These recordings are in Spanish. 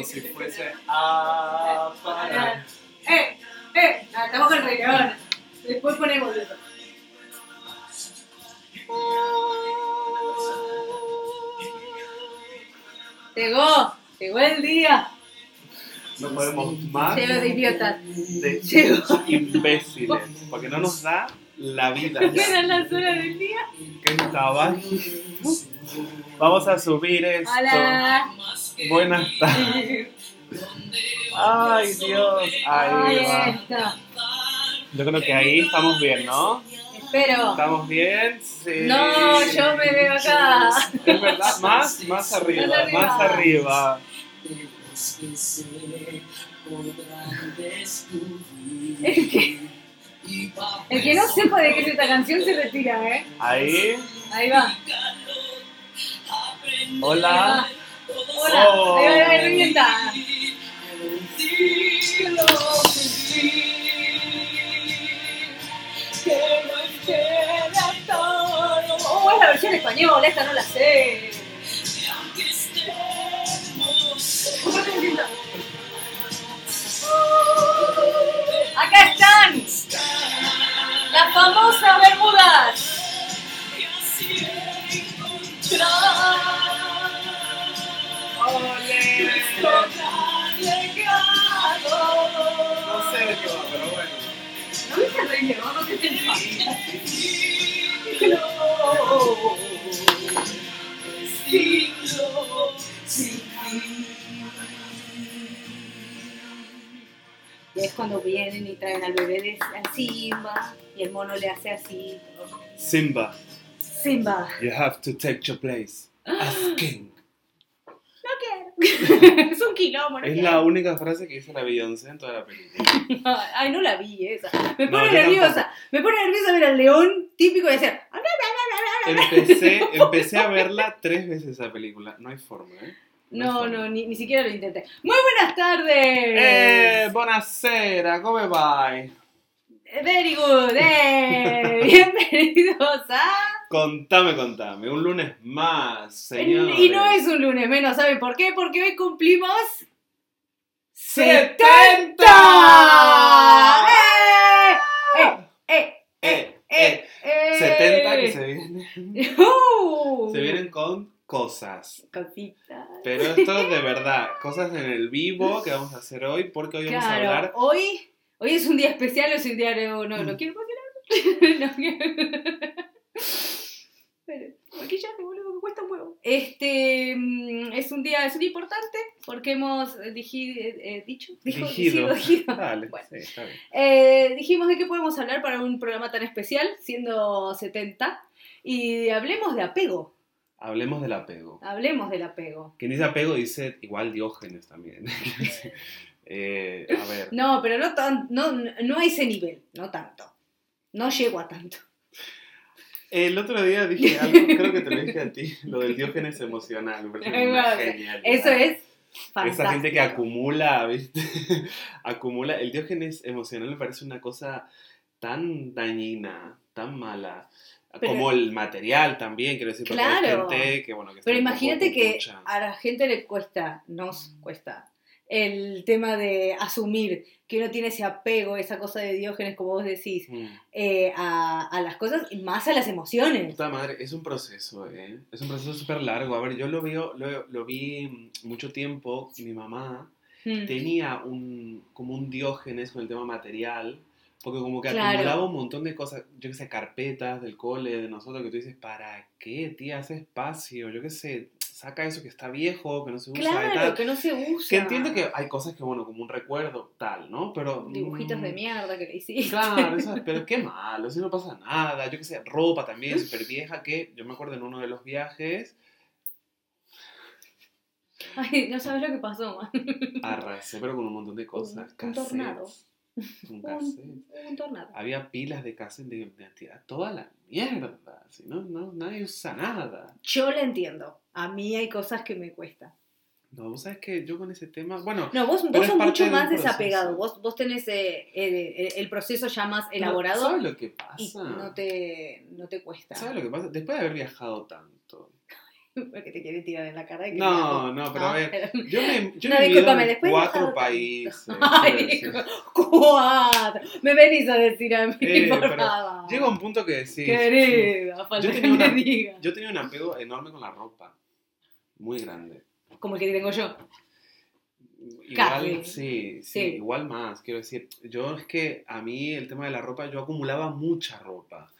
como si fuese a parar? ¡Eh! ¡Eh! Ah, estamos con el Rey León. Después ponemos eso. Llegó, llegó el día. No podemos más Llegó de idiotas. de Llegó. imbéciles, porque no nos da la vida. Eran las horas del día. ¿Qué estaba? Vamos a subir esto. Hola. Buenas tardes. Ay, Dios. Ahí Ahí va. está. Yo creo que ahí estamos bien, ¿no? Espero. ¿Estamos bien? Sí. No, yo me veo acá. Es verdad, más, más arriba, Más arriba. más arriba. El que, el que no sepa de qué es esta canción se retira, ¿eh? Ahí. Ahí va. Hola. Hola. Oh. Ahí va, ahí va, revienta. Oh, es la versión española, esta no la sé. Acá están las famosas Bermudas. No sé de qué va, pero bueno. ¿No viste el Rey León? ¿No te pensás? Y es cuando vienen y traen al bebé de a Simba y el mono le hace así. Simba, Simba. you have to take your place as king. Es un quilombo, no Es la única frase que dice la Beyoncé en toda la película. Ay, no la vi esa. Me pone nerviosa. Me pone nerviosa ver al león típico y hacer. Empecé, empecé a verla tres veces esa película. No hay forma, ¿eh? No, no, ni, ni siquiera lo intenté. Muy buenas tardes. Eh, buonasera, come vai? Very good. Eh. Bienvenidos a. Contame, contame. Un lunes más, señor. Y no es un lunes menos, ¿saben por qué? Porque hoy cumplimos. ¡70! ¡Eh! ¡Eh! ¡Eh! Eh, eh. ¡Eh! 70 que se vienen, ¡Uh! se vienen con cosas. Cositas. Pero esto de verdad, cosas en el vivo que vamos a hacer hoy, porque hoy vamos a Claro, hablar. hoy, hoy es un día especial, es un día. No, no, no quiero. No quiero. Pero, maquillaje, boludo, que cuesta un huevo. Este mm, es un día, es un día importante porque hemos eh, diji- eh, eh, dicho, dijo, Dijido. dijido. Dale, Bueno. sí, está bien. Eh, dijimos de qué podemos hablar para un programa tan especial, siendo 70, y hablemos de apego. Hablemos del apego. Hablemos del apego. Quien dice apego dice igual Diógenes también. Eh, a ver. No, pero no, tan, no, no a ese nivel, no tanto. No llego a tanto. El otro día dije algo, creo que te lo dije a ti, lo del Diógenes emocional. Genialidad. Eso es fantástico. Esa gente que acumula, ¿viste? acumula. El Diógenes emocional me parece una cosa tan dañina, tan mala. Pero- como el material también, quiero decir, porque hay Claro. gente que, bueno, que Pero imagínate que a la gente le cuesta, nos cuesta, el tema de asumir que uno tiene ese apego, esa cosa de Diógenes, como vos decís, Mm. eh, a, a las cosas y más a las emociones. Puta madre, es un proceso, ¿eh? Es un proceso súper largo. A ver, yo lo, veo, lo, lo vi mucho tiempo, mi mamá Mm. tenía un, como un diógenes con el tema material, porque como que Claro. acumulaba un montón de cosas, yo qué sé, carpetas del cole, de nosotros, que tú dices, ¿para qué, tía? Hace espacio, yo qué sé, saca eso que está viejo, que no se usa y Claro, tal. que no se usa. Que entiendo que hay cosas que, bueno, como un recuerdo, tal, ¿no? Pero... Dibujitos de mm, mierda que le hiciste. Claro, eso, pero qué malo, si no pasa nada. Yo qué sé, ropa también súper vieja que yo me acuerdo en uno de los viajes Ay, no sabes lo que pasó, man. arrasé, pero con un montón de cosas. Un- un tornado. Un cassette. Un, un tornado. Había pilas de cassette de, de toda la mierda. Si no, no, nadie usa nada. Yo lo entiendo. A mí hay cosas que me cuestan. No, vos sabes que yo con ese tema. Bueno, No, vos, vos sos mucho de más desapegado. Vos, vos tenés eh, el, el proceso ya más elaborado ¿sabes lo que y pasa? no te, no te cuesta. ¿Sabes lo que pasa? Después de haber viajado tanto, Porque te quiere tirar en la cara. que No, no, pero a ver, Yo me, yo No, me discúlpame, después cuatro países. Ay, cuatro. Me venís a decir a mí, Eh, por favor. Llega un punto que. Querida, falta Yo que tenía me una- diga. Yo tenía un apego enorme con la ropa. Muy grande. Como el que tengo yo. Igual, sí, sí, Sí. igual más. Quiero decir, yo es que a mí el tema de la ropa, yo acumulaba mucha ropa.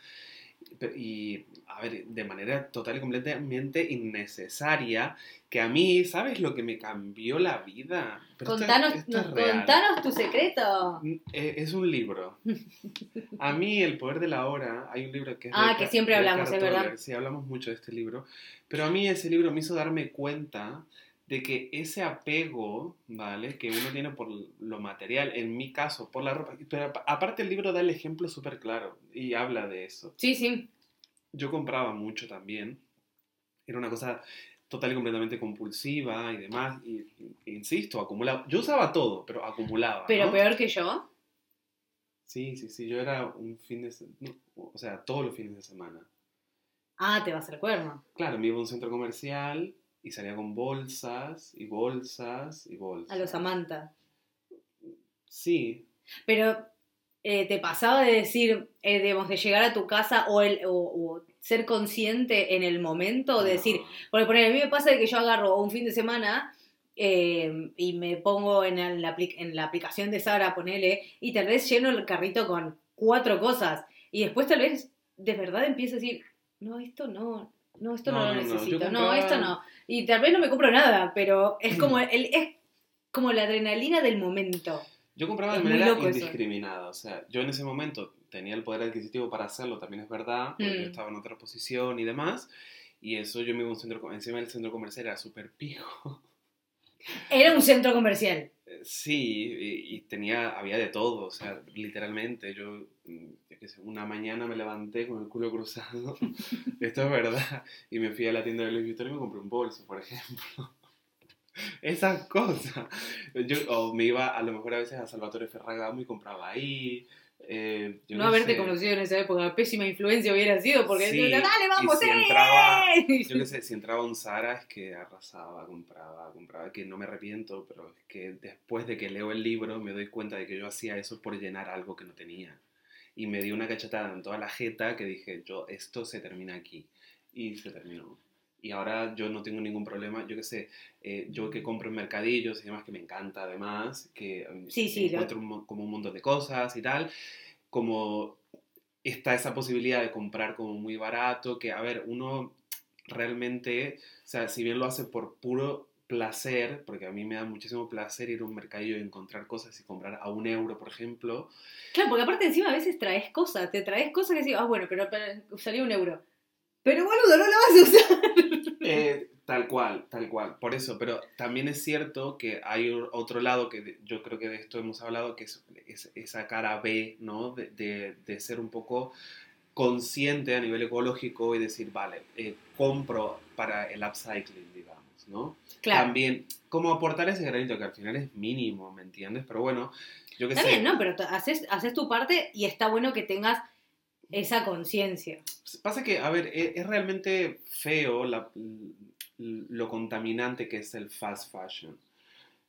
Y, a ver, de manera total y completamente innecesaria, que a mí, ¿sabes lo que me cambió la vida? Pero Contanos, esto es contanos tu secreto. Eh, Es un libro. A mí, El Poder de la Hora, hay un libro que es. de Ah, que siempre de hablamos, es verdad. Sí, hablamos mucho de este libro. Pero a mí ese libro me hizo darme cuenta de que ese apego, ¿vale? Que uno tiene por lo material, en mi caso, por la ropa. Pero apa- aparte, el libro da el ejemplo súper claro y habla de eso. Sí, sí. Yo compraba mucho también. Era una cosa total y completamente compulsiva y demás. Y, y- insisto, acumulaba. Yo usaba todo, pero acumulaba. Pero ¿no? peor que yo. Sí, sí, sí, yo era un fin de semana, o sea, todos los fines de semana. Ah, te vas al cuerno. Claro, me iba a un centro comercial y salía con bolsas y bolsas y bolsas. A los Samantha. Sí, Pero eh, te pasaba de decir, eh, digamos, de llegar a tu casa o, el, o, o ser consciente en el momento de decir. Porque por ejemplo, a mí me pasa de que yo agarro un fin de semana eh, y me pongo en la, apli- en la aplicación de Sara, ponele, y tal vez lleno el carrito con cuatro cosas. Y después tal vez de verdad empiezo a decir, no, esto no, no, esto no, No, lo no, necesito, no, esto no. Y tal vez no me compro nada, pero es como, el, es como la adrenalina del momento. Yo compraba de manera eso. indiscriminada, o sea, yo en ese momento tenía el poder adquisitivo para hacerlo, también es verdad, porque yo Mm. estaba en otra posición y demás, y eso yo me iba a un centro, encima del centro comercial era súper pijo. Era un centro comercial. Eh, Sí, y, y tenía, había de todo, o sea, literalmente, yo, yo qué sé, una mañana me levanté con el culo cruzado, esto es verdad, y me fui a la tienda de Louis Vuitton y me compré un bolso, por ejemplo. Esas cosas. Yo, o me iba a lo mejor a veces a Salvatore Ferragamo y compraba ahí. eh, yo no qué haberte sé. conocido en esa época, pésima influencia hubiera sido, porque Sí, decía, dale, vamos, y si ¡eh! entraba- Yo qué sé, si entraba un Zara es que arrasaba, compraba, compraba, que no me arrepiento, pero es que después de que leo el libro me doy cuenta de que yo hacía eso por llenar algo que no tenía. Y me di una cachetada en toda la jeta que dije, yo, esto se termina aquí. Y se terminó. Y ahora yo no tengo ningún problema, yo qué sé, eh, yo que compro en mercadillos y demás, que me encanta además, que eh, Sí, sí, lo- encuentro un mo- como un montón de cosas y tal, como está esa posibilidad de comprar como muy barato, que a ver, uno realmente, o sea, si bien lo hace por puro placer, porque a mí me da muchísimo placer ir a un mercadillo y encontrar cosas y comprar a un euro, por ejemplo, Claro, porque aparte encima a veces traes cosas, te traes cosas que decís, ah, bueno, pero, pero salió un euro. Pero boludo, no lo vas a usar. Eh, tal cual, tal cual. Por eso, pero también es cierto que hay otro lado que yo creo que de esto hemos hablado, que es, es esa cara B, ¿no? De, de- de ser un poco consciente a nivel ecológico y decir, vale, eh, compro para el upcycling, digamos, ¿no? Claro. También, como aportar ese granito que al final es mínimo, ¿me entiendes? Pero bueno, yo qué Está sé. bien, ¿no? Pero haces, haces tu parte y está bueno que tengas esa conciencia. Pasa que, a ver, e- es, realmente feo la- lo contaminante que es el fast fashion.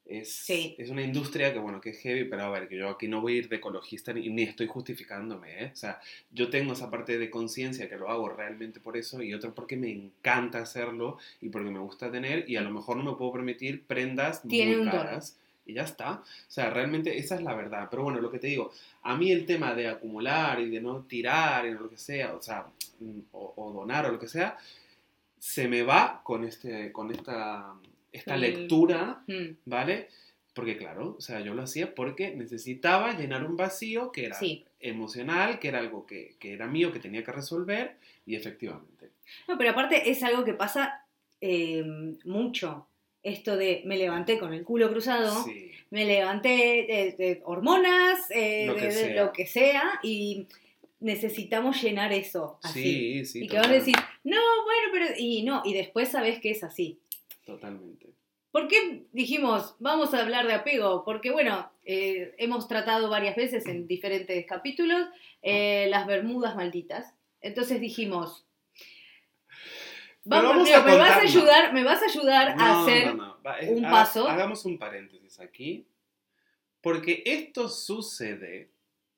Es, Sí. es una industria que, bueno, que es heavy, pero a ver, que yo aquí no voy a ir de ecologista ni, ni estoy justificándome, ¿eh? O sea, yo tengo esa parte de conciencia que lo hago realmente por eso y otro porque me encanta hacerlo y porque me gusta tener y a lo mejor no me puedo permitir prendas Tiene muy un don. Y ya está. O sea, realmente esa es la verdad. Pero bueno, lo que te digo, a mí el tema de acumular y de no tirar y lo que sea, o sea, mm, o, o donar o lo que sea, se me va con, este, con esta, esta El- lectura, Mm, ¿vale? Porque claro, o sea, yo lo hacía porque necesitaba llenar un vacío que era Sí. emocional, que era algo que, que era mío, que tenía que resolver, y efectivamente. No, pero aparte es algo que pasa eh, mucho. Esto de me levanté con el culo cruzado, Sí. me levanté de, de hormonas, eh, Lo que de, lo que sea, y necesitamos llenar eso así. Sí, sí. y que vos decís, no, bueno, pero. Y no, y después sabés que es así. Totalmente. ¿Por qué dijimos, vamos a hablar de apego? Porque, bueno, eh, hemos tratado varias veces en diferentes capítulos eh, las Bermudas malditas. Entonces dijimos, Vamos, vamos a me vas a ayudar, me vas a ayudar a No, hacer no, no. Va, un ha- paso. Hagamos un paréntesis aquí. Porque esto sucede,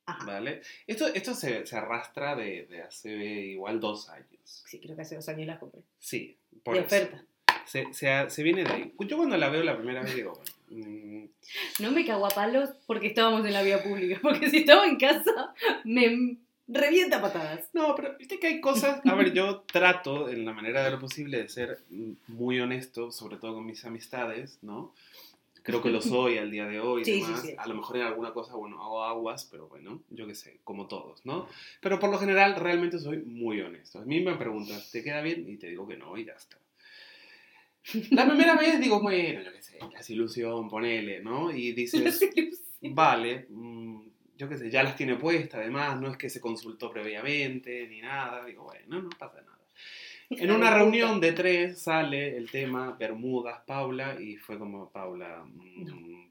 Ajá. ¿vale? Esto, esto se, se arrastra de, de hace igual dos años. Sí, creo que hace dos años las compré. Sí, por de eso. oferta. Se, se, se viene de ahí. Yo cuando la veo la primera vez digo, bueno, mm, No me cago a palos porque estábamos en la vía pública. Porque si estaba en casa, me revienta patadas. No, pero viste que hay cosas. A ver, yo trato en la manera de lo posible de ser muy honesto, sobre todo con mis amistades, ¿no? Creo que lo soy al día de hoy Sí, sí, demás. sí. A lo mejor en alguna cosa, bueno, hago aguas, pero bueno, yo qué sé, como todos, ¿no? Pero por lo general, realmente soy muy honesto. A mí me preguntas, ¿te queda bien? Y te digo que no, y ya está. La primera vez digo, bueno, yo qué sé, las ilusión, ponele, ¿no? Y dices, Vale, mm, yo qué sé, ya las tiene puestas, además, no es que se consultó previamente ni nada. Digo, bueno, no pasa nada. En una reunión de tres sale el tema Bermudas, Paula, y fue como, Paula, mm,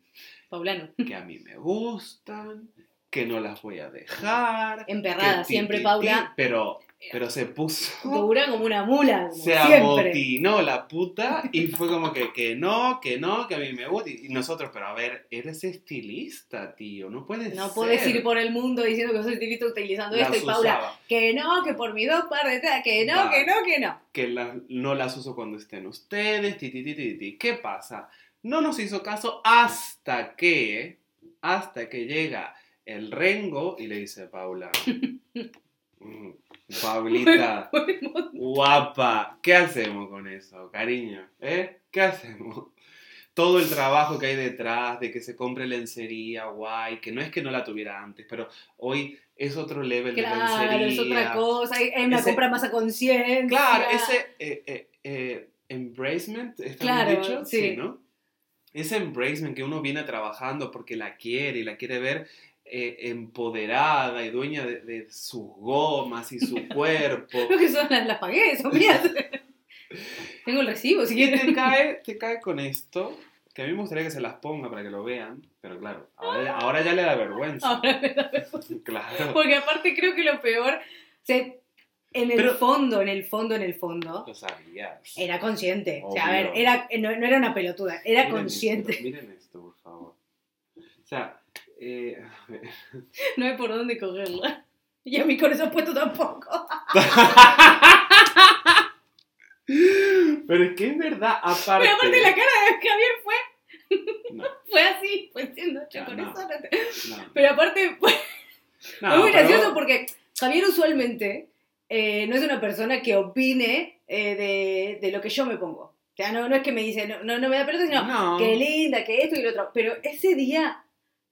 Paulano. que a mí me gustan, que no las voy a dejar. Emperrada, siempre ti, Paula. ti, pero, pero se puso... Dura como una mula. como Se siempre. amotinó la puta y fue como que, que no, que no, que a mí me gusta. Y nosotros, pero a ver, eres estilista, tío, no puedes No ser. puedes ir por el mundo diciendo que soy estilista utilizando Las esto y Paula, usaba. que no, que por mis dos pares, que no, Va. que no, que no. Que la- no las uso cuando estén ustedes, ti, ti, ti, ti, ti. ¿Qué pasa? No nos hizo caso hasta que, hasta que llega el Rengo y le dice, Paula, mm, Paulita, guapa, ¿qué hacemos con eso, cariño? ¿Eh? ¿Qué hacemos? Todo el trabajo que hay detrás de que se compre lencería, guay, que no es que no la tuviera antes, pero hoy es otro level de Claro, lencería. es otra cosa, es una Ese- compra más a conciencia. Claro, ese eh, eh, eh, embracement, ¿está bien dicho? sí. ¿no? Ese embracement que uno viene trabajando porque la quiere y la quiere ver eh, empoderada y dueña de, de sus gomas y su cuerpo. Creo que son las, las pagué, son mías. Tengo el recibo, si y te cae, te cae con esto, que a mí me gustaría que se las ponga para que lo vean, pero claro, ahora, ahora ya le da vergüenza. Ahora me da vergüenza. Claro, Porque aparte creo que lo peor, o sea, en el Pero- fondo, en el fondo, en el fondo, lo sabías. era consciente. O sea, a Obvio. ver, era, no, no era una pelotuda, era Miren consciente. Esto, miren esto, por favor. O sea, eh, a ver. No hay por dónde cogerla. Y a mí con eso puesto tampoco. Pero es que es verdad, aparte. Pero aparte la cara de Javier fue, No, fue así, fue con no. eso no te... Pero aparte fue fue muy pero- gracioso porque Javier usualmente eh, no es una persona que opine eh, de, de lo que yo me pongo. O sea, no, no es que me dice, no, no, no me da pelota, sino, No. qué linda, que esto y lo otro. Pero ese día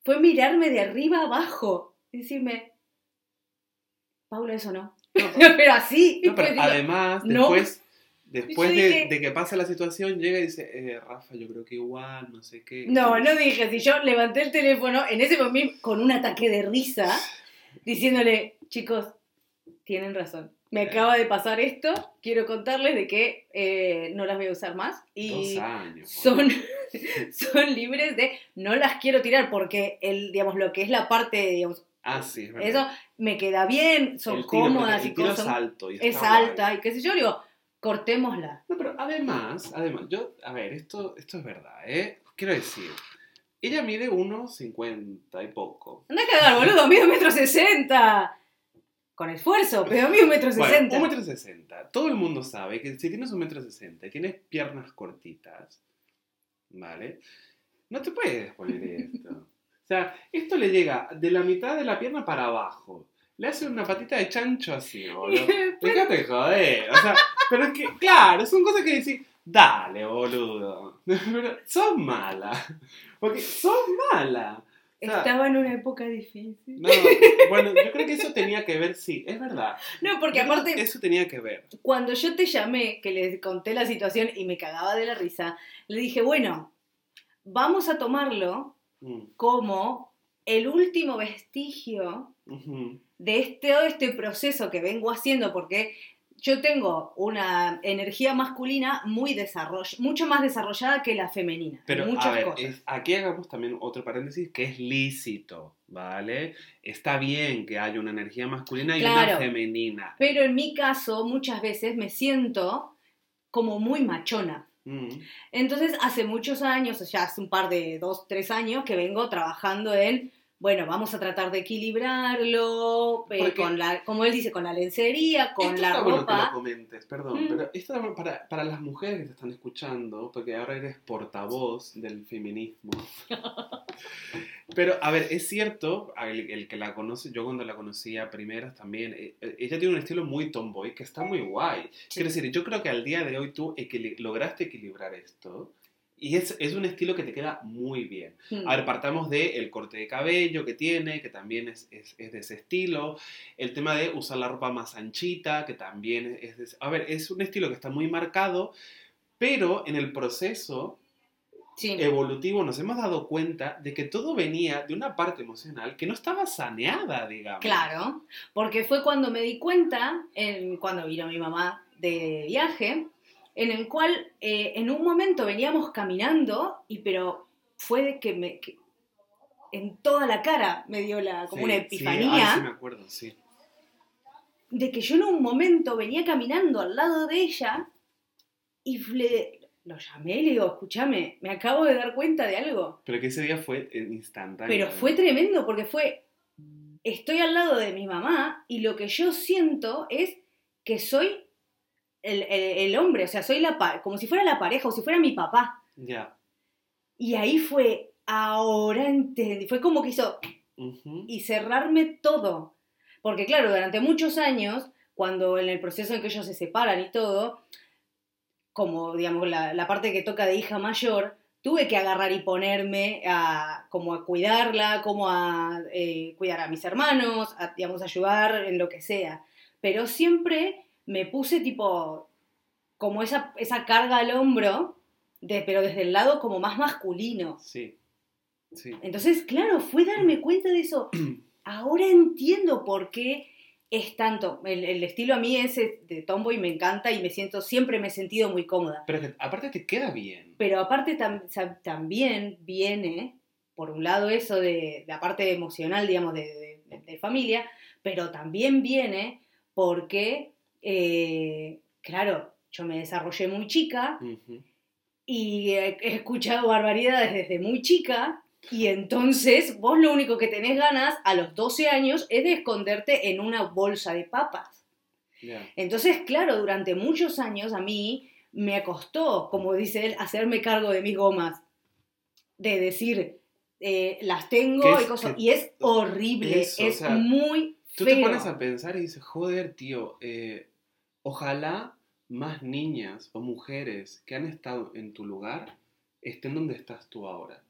fue mirarme de arriba abajo y decirme, Paula, eso no. No, pero así. no, pero además, no. después, después de, de que pasa la situación, llega y dice, eh, Rafa, yo creo que igual, no sé qué. No, no dije, si yo levanté el teléfono en ese momento con un ataque de risa, diciéndole, chicos, tienen razón. Me acaba de pasar esto, quiero contarles de que eh, no las voy a usar más y Dos años. son, son libres de no las quiero tirar porque el, digamos, lo que es la parte, digamos, Ah, sí, es eso me queda bien, son El tiro, cómodas el y cosas. es alto. y Es guay. alta y qué sé yo, digo, cortémosla. No, pero además, además, yo, a ver, esto, esto es verdad, ¿eh? Quiero decir, ella mide 1,50 y poco. Anda a cagar, boludo, mido un metro sesenta. Con esfuerzo, pero mido un metro Bueno, sesenta. un metro sesenta. Todo el mundo sabe que si tienes un metro sesenta y tienes piernas cortitas, ¿vale? No te puedes poner esto. O sea, esto le llega de la mitad de la pierna para abajo. Le hace una patita de chancho así, boludo. Déjate joder. O sea, pero es que, claro, son cosas que decís, dale, boludo. Pero sos mala. Porque sos mala. Estaba en una época difícil. no, bueno, yo creo que eso tenía que ver, sí, es verdad. No, porque Yo aparte, Eso tenía que ver. cuando yo te llamé, que les conté la situación y me cagaba de la risa, le dije, bueno, vamos a tomarlo Mm, como el último vestigio de este, todo este proceso que vengo haciendo, porque yo tengo una energía masculina muy desarroll mucho más desarrollada que la femenina. Pero en muchas a ver, cosas. es- aquí hagamos también otro paréntesis que es lícito, ¿vale? Está bien que haya una energía masculina y una femenina. Pero en mi caso, muchas veces me siento como muy machona. Mm. Entonces, hace muchos años, ya hace un par de dos, tres años, que vengo trabajando en, bueno, vamos a tratar de equilibrarlo, eh, con la, como él dice, con la lencería, con Esto la está bueno que lo comentes, perdón, Mm. pero esto para, para las mujeres que te están escuchando, porque ahora eres portavoz del feminismo. pero, a ver, es cierto, el, el que la conoce, yo cuando la conocía primeras también, eh, eh, ella tiene un estilo muy tomboy que está muy guay. Quiero decir, yo creo que al día de hoy tú equili- lograste equilibrar esto. Y es, es un estilo que te queda muy bien. Mm. A ver, partamos de el corte de cabello que tiene, que también es, es, es de ese estilo. El tema de usar la ropa más anchita, que también es de ese- A ver, es un estilo que está muy marcado, pero en el proceso Sí. evolutivo nos hemos dado cuenta de que todo venía de una parte emocional que no estaba saneada, digamos. Claro, porque fue cuando me di cuenta, en- cuando vino mi mamá de viaje, en el cual eh, en un momento veníamos caminando, y pero fue de que me... que en toda la cara me dio la, como Sí, una sí, epifanía ay, sí me acuerdo, sí. de que yo en un momento venía caminando al lado de ella y le, lo llamé y le digo, escúchame, me acabo de dar cuenta de algo. Pero que ese día fue eh, instantáneo. Pero fue tremendo porque fue, estoy al lado de mi mamá y lo que yo siento es que soy el, el- el hombre, o sea, soy la como si fuera la pareja o si fuera mi papá. Ya. Y ahí fue, ahora entendí, fue como que hizo y cerrarme todo. Porque claro, durante muchos años, cuando en el proceso en que ellos se separan y todo, como digamos la, la parte que toca de hija mayor, tuve que agarrar y ponerme a como a cuidarla, como a eh, cuidar a mis hermanos, a digamos ayudar en lo que sea. Pero siempre me puse tipo como esa, esa carga al hombro, de, pero desde el lado como más masculino. Sí. Sí. Entonces, claro, fue darme cuenta de eso. Ahora entiendo por qué es tanto. El, el estilo a mí es eh, de tomboy, me encanta y me siento, siempre me he sentido muy cómoda. Pero que aparte te queda bien. Pero aparte tam- también viene, por un lado, eso de la parte emocional, digamos, de, de- de familia, pero también viene porque, eh, claro, yo me desarrollé muy chica y he, he escuchado barbaridades desde muy chica y entonces vos lo único que tenés ganas a los 12 años es de esconderte en una bolsa de papas. Entonces, claro, durante muchos años a mí me costó, como dice él, hacerme cargo de mis gomas, de decir, eh, las tengo es y cosas, y es horrible, Eso, o es sea, muy Tú feo. te pones a pensar y dices, joder, tío, eh, ojalá más niñas o mujeres que han estado en tu lugar estén donde estás tú ahora.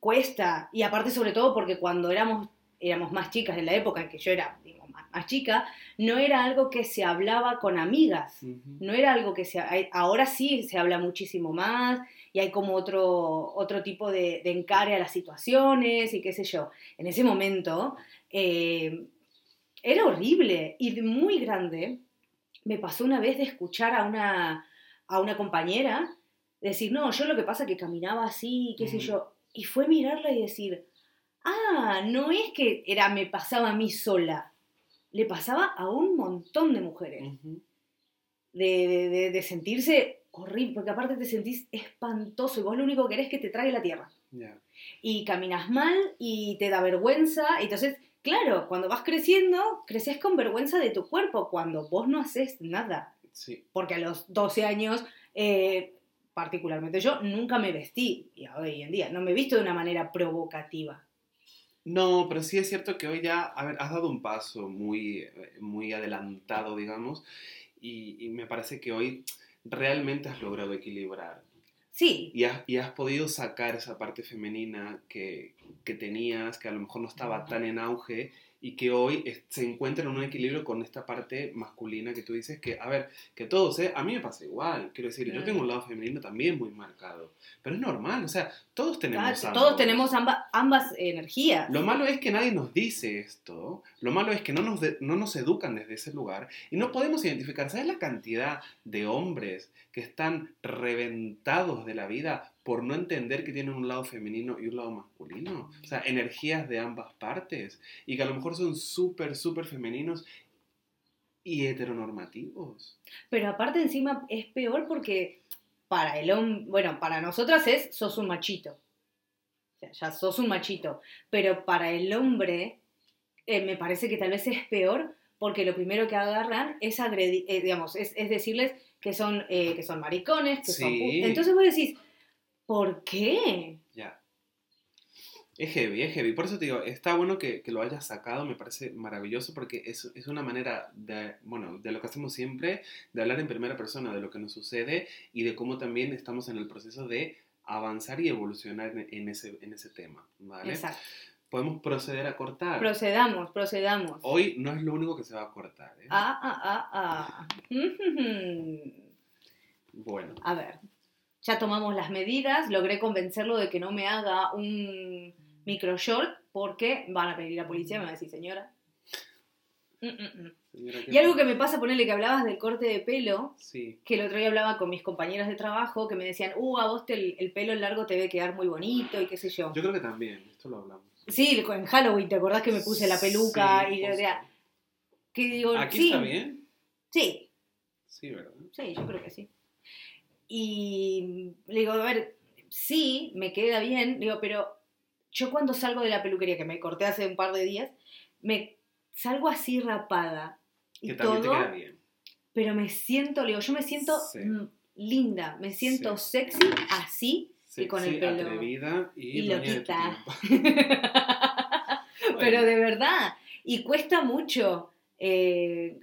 cuesta. Y aparte, sobre todo, porque cuando éramos, éramos más chicas, en la época en que yo era digo, más, más chica, no era algo que se hablaba con amigas. No era algo que se... Ahora sí se habla muchísimo más y hay como otro, otro tipo de, de encare a las situaciones y qué sé yo. En ese momento eh, era horrible y muy grande. Me pasó una vez de escuchar a una, a una compañera decir, no, yo lo que pasa es que caminaba así, qué sé yo. Y fue mirarla y decir, ah, no es que era, me pasaba a mí sola, le pasaba a un montón de mujeres de, de- de- de sentirse horrible, porque aparte te sentís espantoso y vos lo único que querés es que te trague la tierra. Y caminas mal y te da vergüenza. y Entonces, claro, cuando vas creciendo, creces con vergüenza de tu cuerpo cuando vos no haces nada. Sí. Porque a los 12 años, eh, particularmente yo, nunca me vestí, y hoy en día, no me he visto de una manera provocativa. No, pero sí es cierto que hoy ya, a ver, has dado un paso muy, eh, muy adelantado, digamos, y, y me parece que hoy realmente has logrado equilibrar. Sí, Y has, y has podido sacar esa parte femenina que, que tenías, que a lo mejor no estaba tan en auge y que hoy se encuentra en un equilibrio con esta parte masculina que tú dices que, a ver, que todos, ¿eh? A mí me pasa igual, quiero decir, yo Claro. tengo un lado femenino también muy marcado, pero es normal, o sea, todos tenemos claro, todos tenemos amba- ambas energías. Lo malo es que nadie nos dice esto, lo malo es que no nos, de- no nos educan desde ese lugar y no podemos identificar, ¿sabes la cantidad de hombres que están reventados de la vida por no entender que tienen un lado femenino y un lado masculino? O sea, energías de ambas partes y que a lo mejor son súper, súper femeninos Y heteronormativos. Pero aparte encima es peor porque para el hombre, bueno, para nosotras es sos un machito. O sea, ya sos un machito. Pero para el hombre eh, me parece que tal vez es peor porque lo primero que agarran es agredir, eh, digamos, es, es decirles que son, eh, que son maricones, que son... Sí. Entonces vos decís, ¿por qué? Ya. Es heavy, es heavy. Por eso te digo, está bueno que, que lo hayas sacado, me parece maravilloso porque es, es una manera de, bueno, de lo que hacemos siempre, de hablar en primera persona de lo que nos sucede y de cómo también estamos en el proceso de avanzar y evolucionar en, en ese, en ese tema, ¿vale? Exacto. Podemos proceder a cortar. Procedamos, procedamos. Hoy no es lo único que se va a cortar, ¿eh? Ah, ah, ah, ah. Bueno, A ver, ya tomamos las medidas, logré convencerlo de que no me haga un micro short porque van a pedir a la policía, me va a decir, señora. Mm, mm, mm. señora, ¿qué Y algo que me pasa, ponerle que hablabas del corte de pelo, Sí, que el otro día hablaba con mis compañeras de trabajo que me decían, uh, a vos te- el, el pelo largo te debe quedar muy bonito y qué sé yo. yo creo que también, esto lo hablamos. Sí, en Halloween, ¿te acordás que me puse la peluca Sí, y pues, decía, que digo, ¿Aquí sí, está bien? sí, Sí, ¿verdad? Sí, yo creo que sí. Y le digo, a ver, sí, me queda bien, digo, pero yo cuando salgo de la peluquería, que me corté hace un par de días, me salgo así rapada y Que todo, te queda bien. pero me siento, le digo, yo me siento Sí. linda, me siento Sí. sexy así y con el pelo. atrevida y, y de. Pero de verdad, y cuesta mucho eh,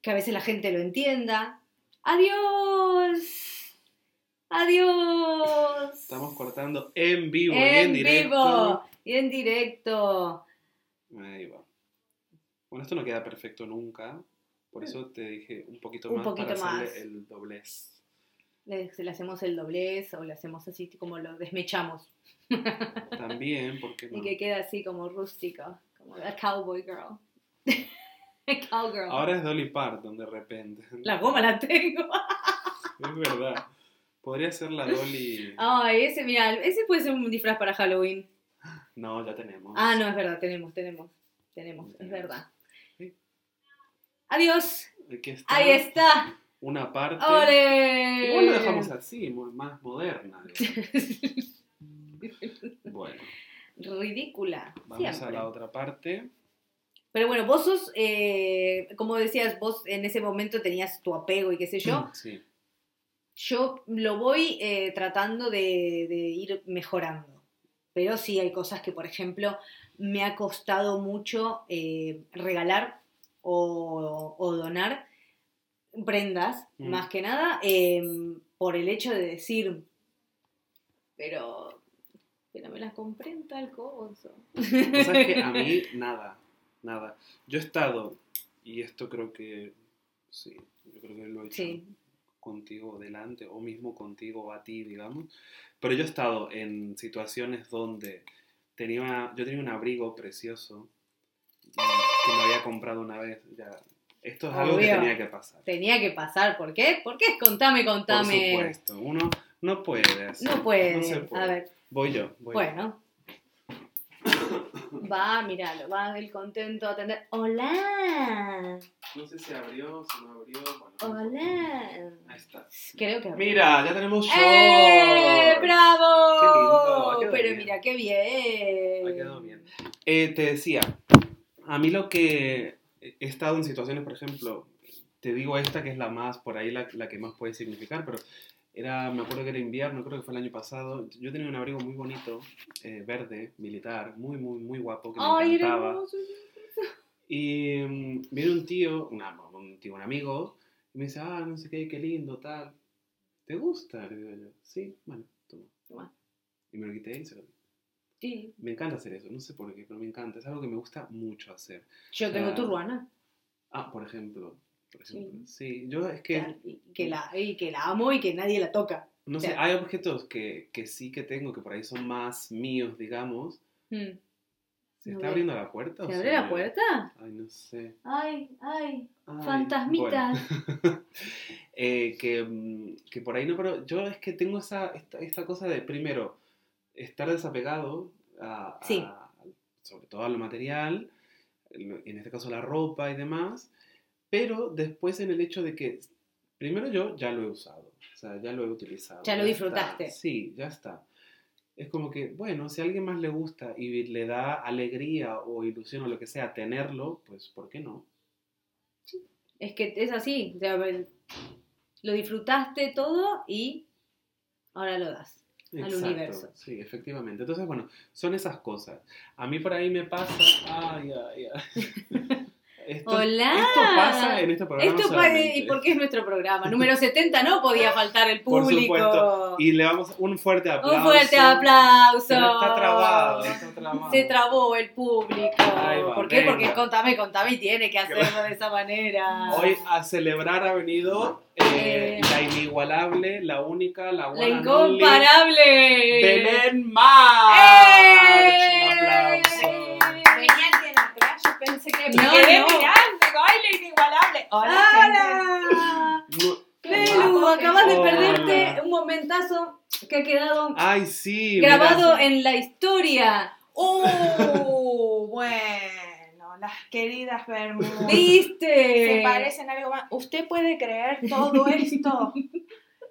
que a veces la gente lo entienda. Adiós. Adiós. Estamos cortando en vivo y en en directo. vivo y en directo. Ahí va. Bueno, esto no queda perfecto nunca. Por eso te dije un poquito Un más poquito para hacerle el doblez. Le, le hacemos el doblez o le hacemos así como lo desmechamos. También, porque no. Y que queda así como rústico, como la cowboy girl. Cowgirl. Ahora es Dolly Parton de repente. La goma la tengo. Es verdad. Podría ser la Dolly. Ay, ese, mira, ese puede ser un disfraz para Halloween. No, ya tenemos. Ah, no, es verdad, tenemos, tenemos, tenemos, es Tenemos. verdad. Sí. Adiós, Aquí está. ahí está. Una parte. ¡Ole! Igual lo dejamos así, más moderna. Bueno, Ridícula. vamos a la otra parte. Pero bueno, vos sos, eh, como decías, vos en ese momento tenías tu apego y qué sé yo. Sí. Yo lo voy eh, tratando de, de ir mejorando. Pero sí hay cosas que, por ejemplo, me ha costado mucho eh, regalar o, o donar prendas, Mm. más que nada, eh, por el hecho de decir, pero, pero me las compré en tal sea, que a mí nada, nada. Yo he estado, y esto creo que, sí, yo creo que lo he hecho Sí. Contigo delante, o mismo contigo a ti, digamos. Pero yo he estado en situaciones donde tenía, yo tenía un abrigo precioso que me había comprado una vez. Ya. Esto es algo que tenía que pasar. Tenía que pasar, ¿por qué? ¿Por qué? Contame, Por contame. supuesto, uno no puede. hacer- No puede. no se puede. A ver, Voy yo. Voy yo. bueno. Va, míralo, va el contento a atender. ¡Hola! No sé si abrió, si no abrió. Bueno, ¡Hola! Ahí está. Creo que Mira, ya tenemos shorts. ¡Eh! ¡Bravo! Qué lindo, ha Pero bien. mira, qué bien. Ha quedado bien. Eh, te decía, a mí lo que he estado en situaciones, por ejemplo, te digo esta que es la más, por ahí la, la que más puede significar, pero era, me acuerdo que era invierno, creo que fue el año pasado, yo tenía un abrigo muy bonito, eh, verde, militar, muy, muy, muy guapo, que me Ay, encantaba. hermoso. Y mm, viene un tío, una- un tío, un amigo, y me dice, ah, no sé qué, qué lindo, tal. ¿Te gusta? Le digo yo, sí, bueno, toma. Toma. Y me lo quité y se lo. Sí. Me encanta hacer eso, no sé por qué, pero me encanta. Es algo que me gusta mucho hacer. Yo tengo Ah. tu ruana. Ah, por ejemplo. Por ejemplo. Sí, yo es que, Y que, la, y que la amo y que nadie la toca. no sé, hay objetos que, que sí que tengo, que por ahí son más míos, digamos. Mm. ¿Se No está abriendo la puerta? ¿Se abre la puerta? Ay, no sé. Ay, ay. Ay, Fantasmitas. bueno. Eh, que, mm, que por ahí no, pero yo es que tengo esa, esta, esta cosa de, primero, estar desapegado a, a- Sí. sobre todo a lo material, en este caso la ropa y demás, pero después en el hecho de que, primero yo ya lo he usado, o sea, ya lo he utilizado. Ya lo está. disfrutaste. Sí, ya está. Es como que, bueno, si a alguien más le gusta y le da alegría o ilusión o lo que sea tenerlo, pues ¿por qué no? Es que es así. o sea, lo disfrutaste todo y ahora lo das. Al Exacto, universo. Sí, efectivamente. Entonces, bueno, son esas cosas. A mí por ahí me pasa. Ay, ay, ay. Esto, Hola. Esto pasa en este programa. Esto solamente. y porque es nuestro programa. Número 70 no podía faltar el Por público. supuesto. Y le damos un fuerte aplauso. Un fuerte aplauso. Pero está trabado, está trabado. Se trabó el público. Va, ¿Por qué? venga. Porque contame, contame y tiene que hacerlo de esa manera. Hoy a celebrar ha venido eh, Eh. la inigualable, la única, la La and only, incomparable. Belén March. ¡Eh! Un aplauso. Venía alguien pensé que me No, quedé no. mirando, la inigualable. Hola, Belu, acabas de Hola. perderte un momentazo que ha quedado Ay, sí. grabado mira, en la historia. Uh, bueno, las queridas Bermudas. ¿Viste? Se parecen algo más. ¿Usted puede creer todo esto?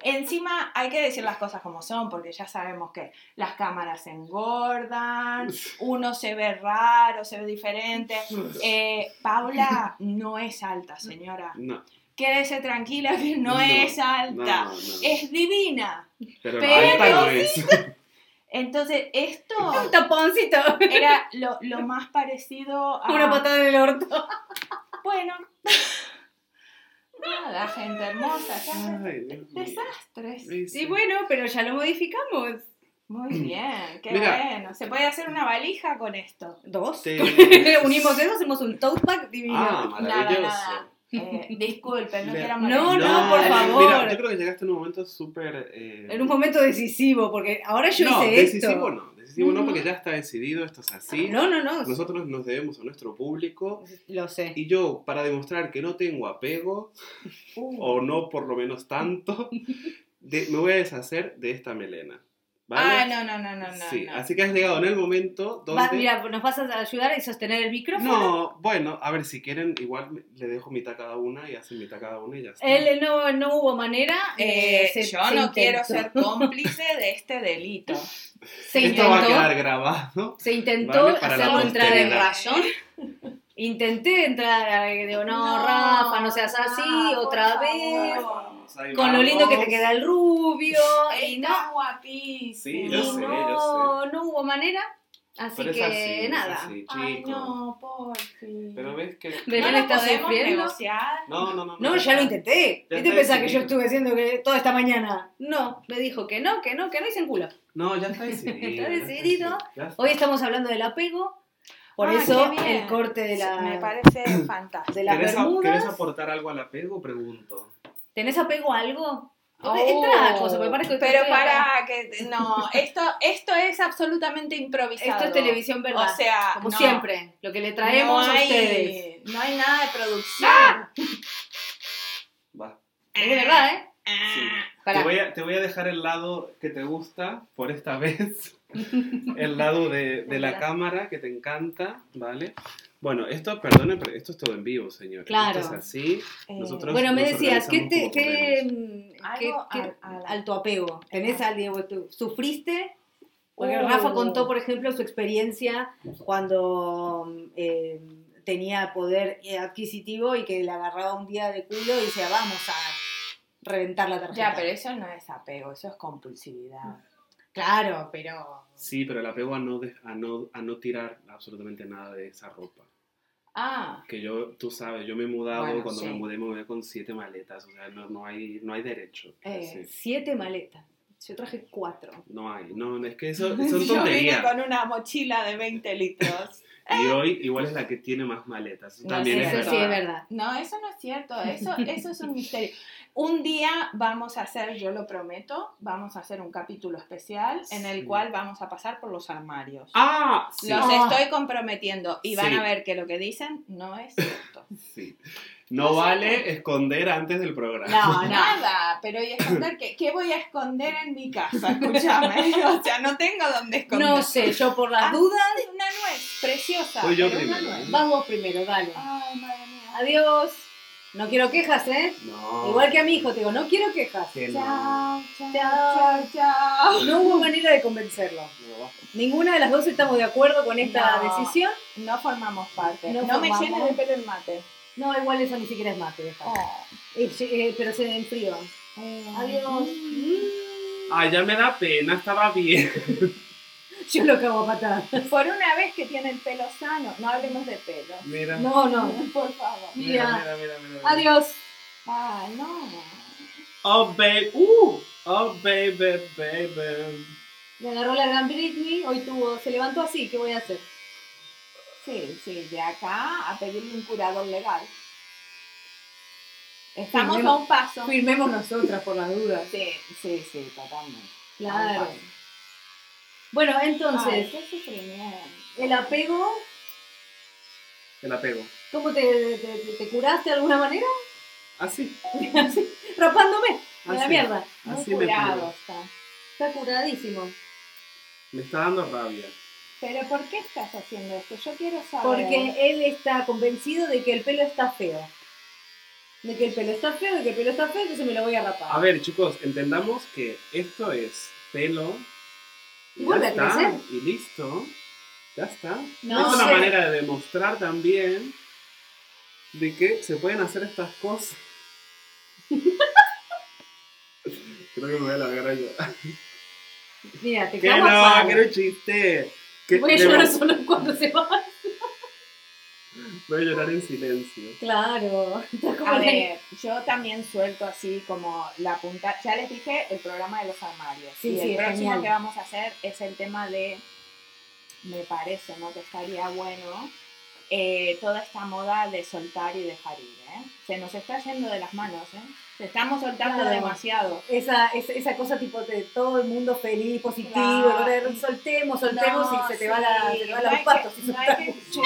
Encima hay que decir las cosas como son, porque ya sabemos que las cámaras engordan, uno se ve raro, se ve diferente. Eh, Paula no es alta, señora. No, Quédese tranquila que no, No, es no, alta. no, no. Es divina. pero, pero- alta no es. Entonces, esto Un taponcito. era lo, lo más parecido a. Una patada en el orto. Bueno. Nada, gente hermosa. Ay, Dios mío. Desastres. Sí, Sí, bueno, pero ya lo modificamos. Muy bien, qué Mira. bueno. Se puede hacer una valija con esto. Dos. Te- Unimos eso, hacemos un tote bag divino. Ah, Nada, maravilloso. nada. Eh, disculpen, no quiero No, no, por favor. Mira, yo creo que llegaste en un momento súper. eh, En un momento decisivo, porque ahora yo no, hice decisivo esto. no. Decisivo no, Ujú. porque ya está decidido, esto es así. No, no, no. Nosotros nos debemos a nuestro público. Lo sé. Y yo, para demostrar que no tengo apego, Uh, o no por lo menos tanto, de- me voy a deshacer de esta melena. Ah, ¿Vale? no, no, no, no, no. sí, no. así que has llegado en el momento donde... Va, mira, nos vas a ayudar a sostener el micrófono. no, bueno, a ver, si quieren, igual le dejo mitad a cada una y hacen mitad a cada una y ya está. Él no, no hubo manera. Eh, eh, se- yo se no intentó. quiero ser cómplice de este delito. Se Esto va a intentó, quedar grabado. se intentó Vale, hacerlo entrar en razón. Intenté entrar, eh, digo, no, No, Rafa, no seas así, otra favor. vez. Vamos, ahí Con lo lindo que te queda el rubio. Y no, Está guapísimo. Sí, y yo sé, no, no hubo manera. Así Pero es que así, nada. así, Ay, no, por fin. Pero ves que... Belén ¿No está sufriendo. No, no, no. No, ya lo intenté. ¿Qué te pensás que yo estuve haciendo que toda esta mañana? No, me dijo que no, que no, que no y se enculó. No, ya está decidido. Está ya decidido. ya está. Hoy estamos hablando del apego, por Ah, eso el corte de la Me parece fantástico. de las ¿Querés, a- bermudas. ¿Querés aportar algo al apego? Pregunto. ¿Tenés apego a algo? Oh, Entra, cosa, me parece que pero para que no, esto esto es absolutamente improvisado. Esto es televisión verdad. O sea, como no. siempre, lo que le traemos no a hay, ustedes. No hay nada de producción. Va. Es de verdad, ¿eh? Sí. Pará. Te voy, a, te voy a dejar el lado que te gusta por esta vez. el lado de, de la cámara que te encanta, ¿vale? Bueno, esto, perdonen, pero esto es todo en vivo, señor. Claro. Esto es así. Eh, Nosotros Bueno, me decías, ¿qué, te, qué, qué- al- al- alto apego? ¿Tenés algo? tú- ¿Sufriste? Porque Uh. Rafa contó, por ejemplo, su experiencia cuando eh, tenía poder eh, adquisitivo y que le agarraba un día de culo y decía, vamos a reventar la tarjeta. Ya, pero eso no es apego, eso es compulsividad. Claro, pero... Sí, pero el apego a no, de- a, no, a no tirar absolutamente nada de esa ropa. Ah, Que yo, tú sabes, yo me he mudado, Bueno, cuando sí. me mudé me mudé con siete maletas, o sea, no, no, hay, no hay derecho. Eh, Sí. Siete maletas. Yo traje cuatro. No hay, no, es que eso son yo vine con una mochila de 20 litros. Y hoy igual es la que tiene más maletas. Eso No, También sí, es Eso verdad. sí es verdad. No, eso no es cierto, eso, eso es un misterio. Un día vamos a hacer, yo lo prometo, vamos a hacer un capítulo especial en el Sí. cual vamos a pasar por los armarios. Ah, sí. Los Ah. estoy comprometiendo y van Sí. a ver que lo que dicen no es cierto. sí. No vale esconder antes del programa. No. Nada, pero ¿y esconder qué? ¿Qué voy a esconder en mi casa? Escúchame, o sea, no tengo dónde esconder. No sé, yo por las Ah, dudas... Una nuez, preciosa. Voy yo primero. nuez. Vas vos primero, dale. Ay, madre mía. Adiós. No quiero quejas, ¿eh? No. Igual que a mi hijo, te digo, no quiero quejas. Que no. Chao, chao, Chao. chao, chao. No hubo manera de convencerlo. No. Ninguna de las dos estamos de acuerdo con esta No. decisión. No formamos parte. No No, me llenes de pelo el mate. No, igual eso ni siquiera es mate, deja. Oh. Eh, eh, pero se enfrió. Adiós. Ay, ya me da pena, estaba bien. Yo lo cago a patadas. Por una vez que tiene el pelo sano, no hablemos de pelo. Mira. No, no. Por favor. Mira, Mira. mira, mira, mira. Adiós. Ah, no. Oh, baby. Uh. Oh, baby, baby. Me agarró la gran Britney, hoy tuvo, se levantó así, ¿qué voy a hacer? Sí, sí, de acá a pedirle un curador legal. Estamos Firmemos- a un paso. Firmemos nosotras por las dudas. Sí, sí, sí, totalmente. Claro. Bueno, entonces, el apego, El apego. ¿cómo te, te, te- te curaste de alguna manera? Así. Así, rapándome de la Así. mierda. Muy Así me curado está. Está curadísimo. Me está dando rabia. Pero ¿por qué estás haciendo esto? Yo quiero saber. Porque él está convencido de que el pelo está feo. De que el pelo está feo, de que el pelo está feo, entonces me lo voy a rapar. A ver, chicos, entendamos que esto es pelo. Y vuelve a ya está, crecer. Y listo. Ya está. No es una sé. manera de demostrar también de que se pueden hacer estas cosas. Creo que me voy a largar allá. Mira, te Que no, que no chiste. Que Voy a llorar solo cuando se va. Voy a llorar en silencio. Claro. A ver, yo también suelto así como la punta. Ya les dije el programa de los armarios. Sí, y sí, el próximo genial. que vamos a hacer es el tema de. Me parece, ¿no? Que estaría bueno. eh, toda esta moda de soltar y dejar ir, ¿eh? Se nos está yendo de las manos, ¿eh? Se estamos soltando Claro. demasiado. esa, esa, esa cosa tipo de todo el mundo feliz, positivo, Claro. soltemos, soltemos No, y se te va la, te va no la hay los patos. que- si no hay soltamos. que- sí.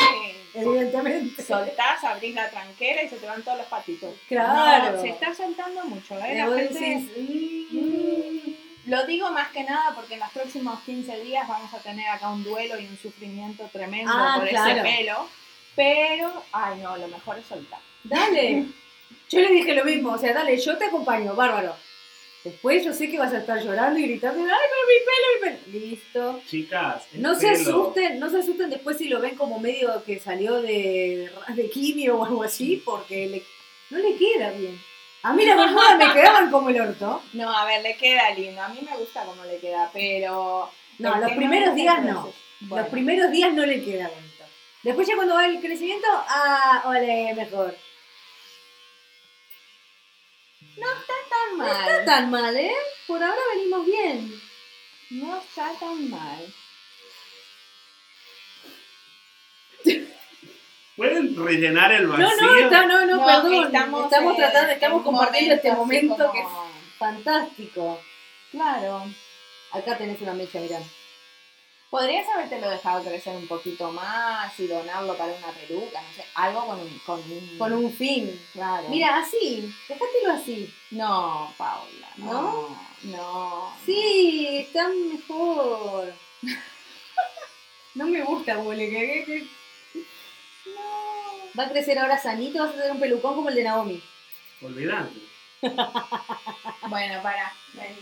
Evidentemente. Soltás, abrís la tranquera y se te van todos los patitos. Claro. No, se está soltando mucho, ¿eh? La gente- decís, mm, Lo digo más que nada porque en los próximos 15 días vamos a tener acá un duelo y un sufrimiento tremendo Ah, por claro. ese pelo. Pero, ay no, lo mejor es soltar. dale. Yo le dije lo mismo, o sea, dale, yo te acompaño, bárbaro. Después yo sé que vas a estar llorando y gritando, ay, pero mi pelo, mi pelo. Listo. Chicas, el No se pelo. asusten, no se asusten después si lo ven como medio que salió de, de quimio o algo así, porque le- no le queda bien. A mí las bermudas me quedaban como el orto. No, a ver, le queda lindo. A mí me gusta cómo le queda, pero. No, los primeros días no. Bueno, Los primeros días no le queda bonito. Después ya cuando va el crecimiento, ah, ole, mejor. Tan No está tan mal, ¿eh? Por ahora venimos bien. No está tan mal. ¿Pueden rellenar el No, vacío? no, está, no, no, perdón. Estamos, eh, tratando, estamos compartiendo este momento como- que es fantástico. Claro. Acá tenés una mecha, mirá. Podrías habértelo dejado crecer un poquito más y donarlo para una peluca, no sé, algo con un... Con un, Con un fin. Claro. Mira, así, dejátelo así. No, Paula, no. ¿No? No. Sí, está mejor. No me gusta quedé. No. Va a crecer ahora sanito, vas a tener un pelucón como el de Naomi. Olvidate. Bueno, para. ven.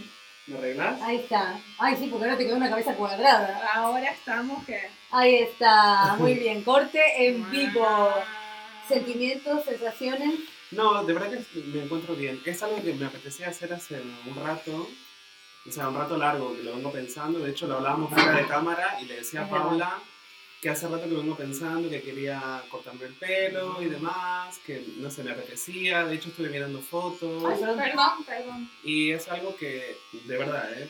¿Me arreglás? Ahí está. Ay, sí, porque ahora te quedó una cabeza cuadrada. Ahora estamos que... Ahí está. Muy bien. Corte en vivo. Sentimientos, sensaciones. No, de verdad que me encuentro bien. Es algo que me apetecía hacer hace un rato. O sea, un rato largo que lo vengo pensando. De hecho, lo hablábamos fuera de cámara y le decía a. Paula que hace rato que vengo pensando que quería cortarme el pelo y demás, que no se me apetecía. De hecho, estuve mirando fotos. Ay, perdón. Perdón. Y es algo que, de verdad, ¿eh?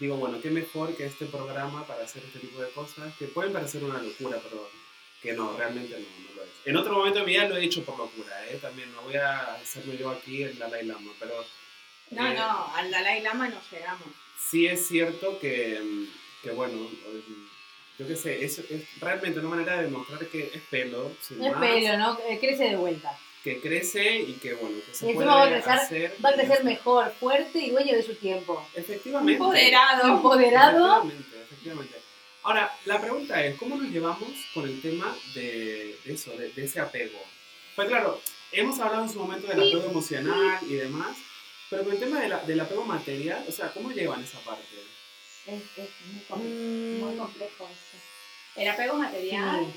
digo, bueno, qué mejor que este programa para hacer este tipo de cosas, que pueden parecer una locura, pero que no, realmente no, no lo es. En otro momento de mi vida lo he hecho por locura, ¿eh? También no voy a hacerme yo aquí el Dalai Lama, pero No, Eh, no, al Dalai Lama no llegamos. sí es cierto que, que bueno, yo qué sé, es, es realmente una manera de demostrar que es pelo, sin es más, pelo, ¿no? Eh, Crece de vuelta. que crece y que, bueno, que se Y puede va a crecer- hacer. Va a crecer mejor, fuerte y dueño de su tiempo. Efectivamente. Empoderado. Empoderado. Efectivamente, efectivamente. Ahora, la pregunta es, ¿cómo nos llevamos con el tema de, de eso, de, de ese apego? Pues claro, hemos hablado en su momento del apego emocional y demás, pero con el tema de la- del apego material, o sea, ¿cómo llevan esa parte? Es, es muy, complejo, Mm, muy complejo esto. El apego material.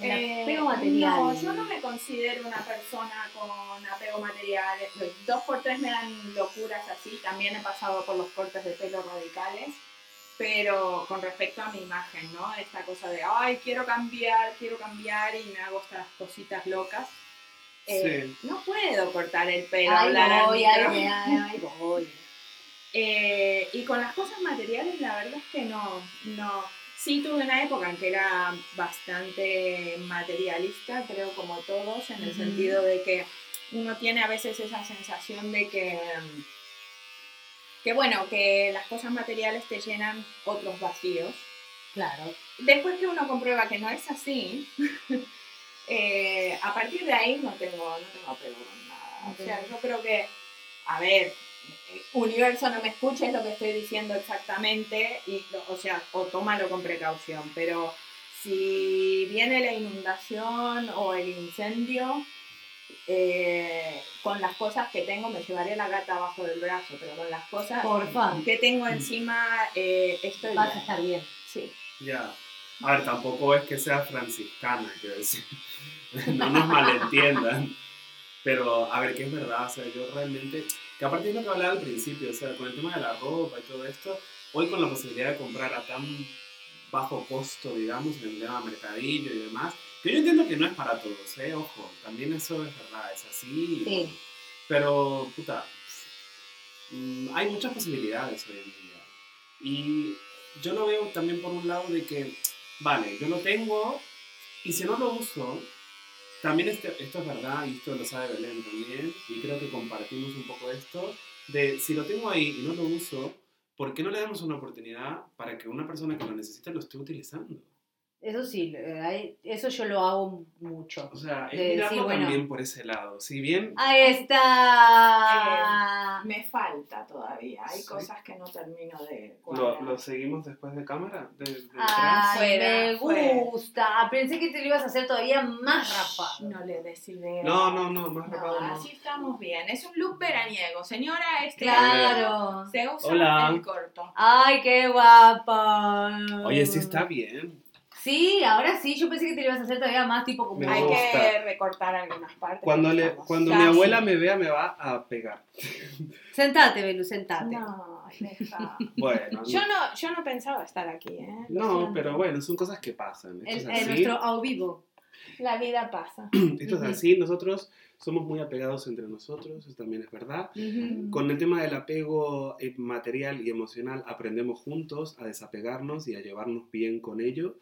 El eh, apego material. No, yo no me considero una persona con apego material. Dos por tres me dan locuras así. También he pasado por los cortes de pelo radicales. Pero con respecto a mi imagen, ¿no? Esta cosa de, ay, quiero cambiar, quiero cambiar y me hago estas cositas locas. Eh, No puedo cortar el pelo. Ahí hablar al voy, micrófono. voy, ahí voy. Eh, y con las cosas materiales, la verdad es que no, no. Sí tuve una época en que era bastante materialista, creo como todos, en el sentido de que uno tiene a veces esa sensación de que, que bueno, que las cosas materiales te llenan otros vacíos. Claro. Después que uno comprueba que no es así, eh, a partir de ahí no tengo, no tengo apego con nada. O sea, yo creo que, a ver, universo no me escuches lo que estoy diciendo exactamente, y, o sea, o tómalo con precaución, pero si viene la inundación o el incendio, eh, con las cosas que tengo me llevaré la gata abajo del brazo, pero con las cosas Porfa. que tengo encima eh, estoy Vas a estar bien. Sí. Ya. A ver, tampoco es que sea franciscana, quiero decir. no nos malentiendan. Pero, a ver, que es verdad, o sea, yo realmente, que aparte de lo que hablaba al principio, o sea, con el tema de la ropa y todo esto, hoy con la posibilidad de comprar a tan bajo costo, digamos, en el tema mercadillo y demás, que yo entiendo que no es para todos, ¿eh? Ojo, también eso es verdad, es así. Sí. Pero, puta, mm, hay muchas posibilidades hoy en día. Y yo lo veo también por un lado de que, vale, yo lo tengo y si no lo uso, también este- esto es verdad y esto lo sabe Belén también y creo que compartimos un poco esto, de si lo tengo ahí y no lo uso, ¿por qué no le damos una oportunidad para que una persona que lo necesite lo esté utilizando? Eso sí, eh, hay- eso yo lo hago mucho. O sea, es De decir, mirarlo bueno. también por ese lado. Si bien Ahí está. Me falta todavía, hay Sí. cosas que no termino de lo, lo seguimos después de cámara, de, de detrás. Ay, Fuera, me fuera. gusta. Pensé que te lo ibas a hacer todavía más rapado. No le des idea. No, no, no, más No, rapado no. así estamos bien. Es un look veraniego. Señora, este Claro. se usa Hola. el corto. Ay, qué guapa. Oye, sí está bien. Sí, ahora sí, yo pensé que te lo ibas a hacer todavía más tipo como... Me Hay gusta. que recortar algunas partes. Cuando, le, cuando mi abuela me vea, me va a pegar. Sentate, Belu, sentate. No, deja. Bueno, Yo no, yo no pensaba estar aquí, ¿eh? No, siento. pero bueno, son cosas que pasan. Esto el es así. nuestro au vivo. La vida pasa. Esto es así. Nosotros somos muy apegados entre nosotros, eso también es verdad. Ujú. Con el tema del apego eh, material y emocional, aprendemos juntos a desapegarnos y a llevarnos bien con ello.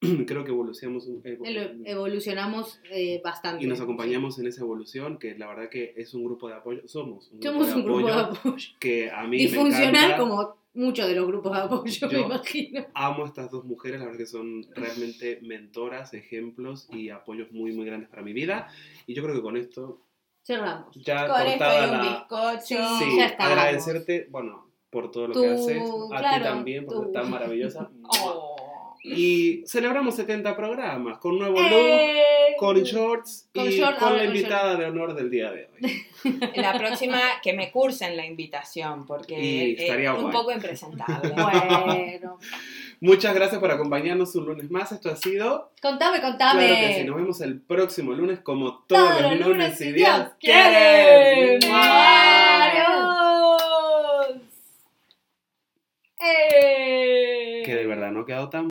Creo que evolucionamos un- eh, Evolucionamos eh, bastante. y nos acompañamos en esa evolución, que la verdad que es un grupo de apoyo. Somos un grupo, Somos de, un grupo de apoyo apoyo. que a mí me Disfuncional encanta. como muchos de los grupos de apoyo, me Yo- imagino. Amo a estas dos mujeres, la verdad que son realmente mentoras, ejemplos y apoyos muy, muy grandes para mi vida. Y yo creo que con esto, Cerramos. ya Con esto y un la... bizcocho. Sí, Sí, ya estamos. agradecerte, bueno, por todo lo Tú, que haces, a claro, ti también, por tú. ser tan maravillosa. Oh. Y celebramos 70 programas con nuevo look, ¡Eh! con shorts Con y con ahora la invitada de honor del día de hoy. La próxima que me cursen la invitación, porque Y es un guay. poco impresentable. Bueno. Muchas gracias por acompañarnos un lunes más. Esto ha sido. Contame, contame. Claro que sí, nos vemos el próximo lunes, como todos, Todos los lunes, si si Dios Dios quiere. Adiós. Eh. Que de verdad no ha quedado tan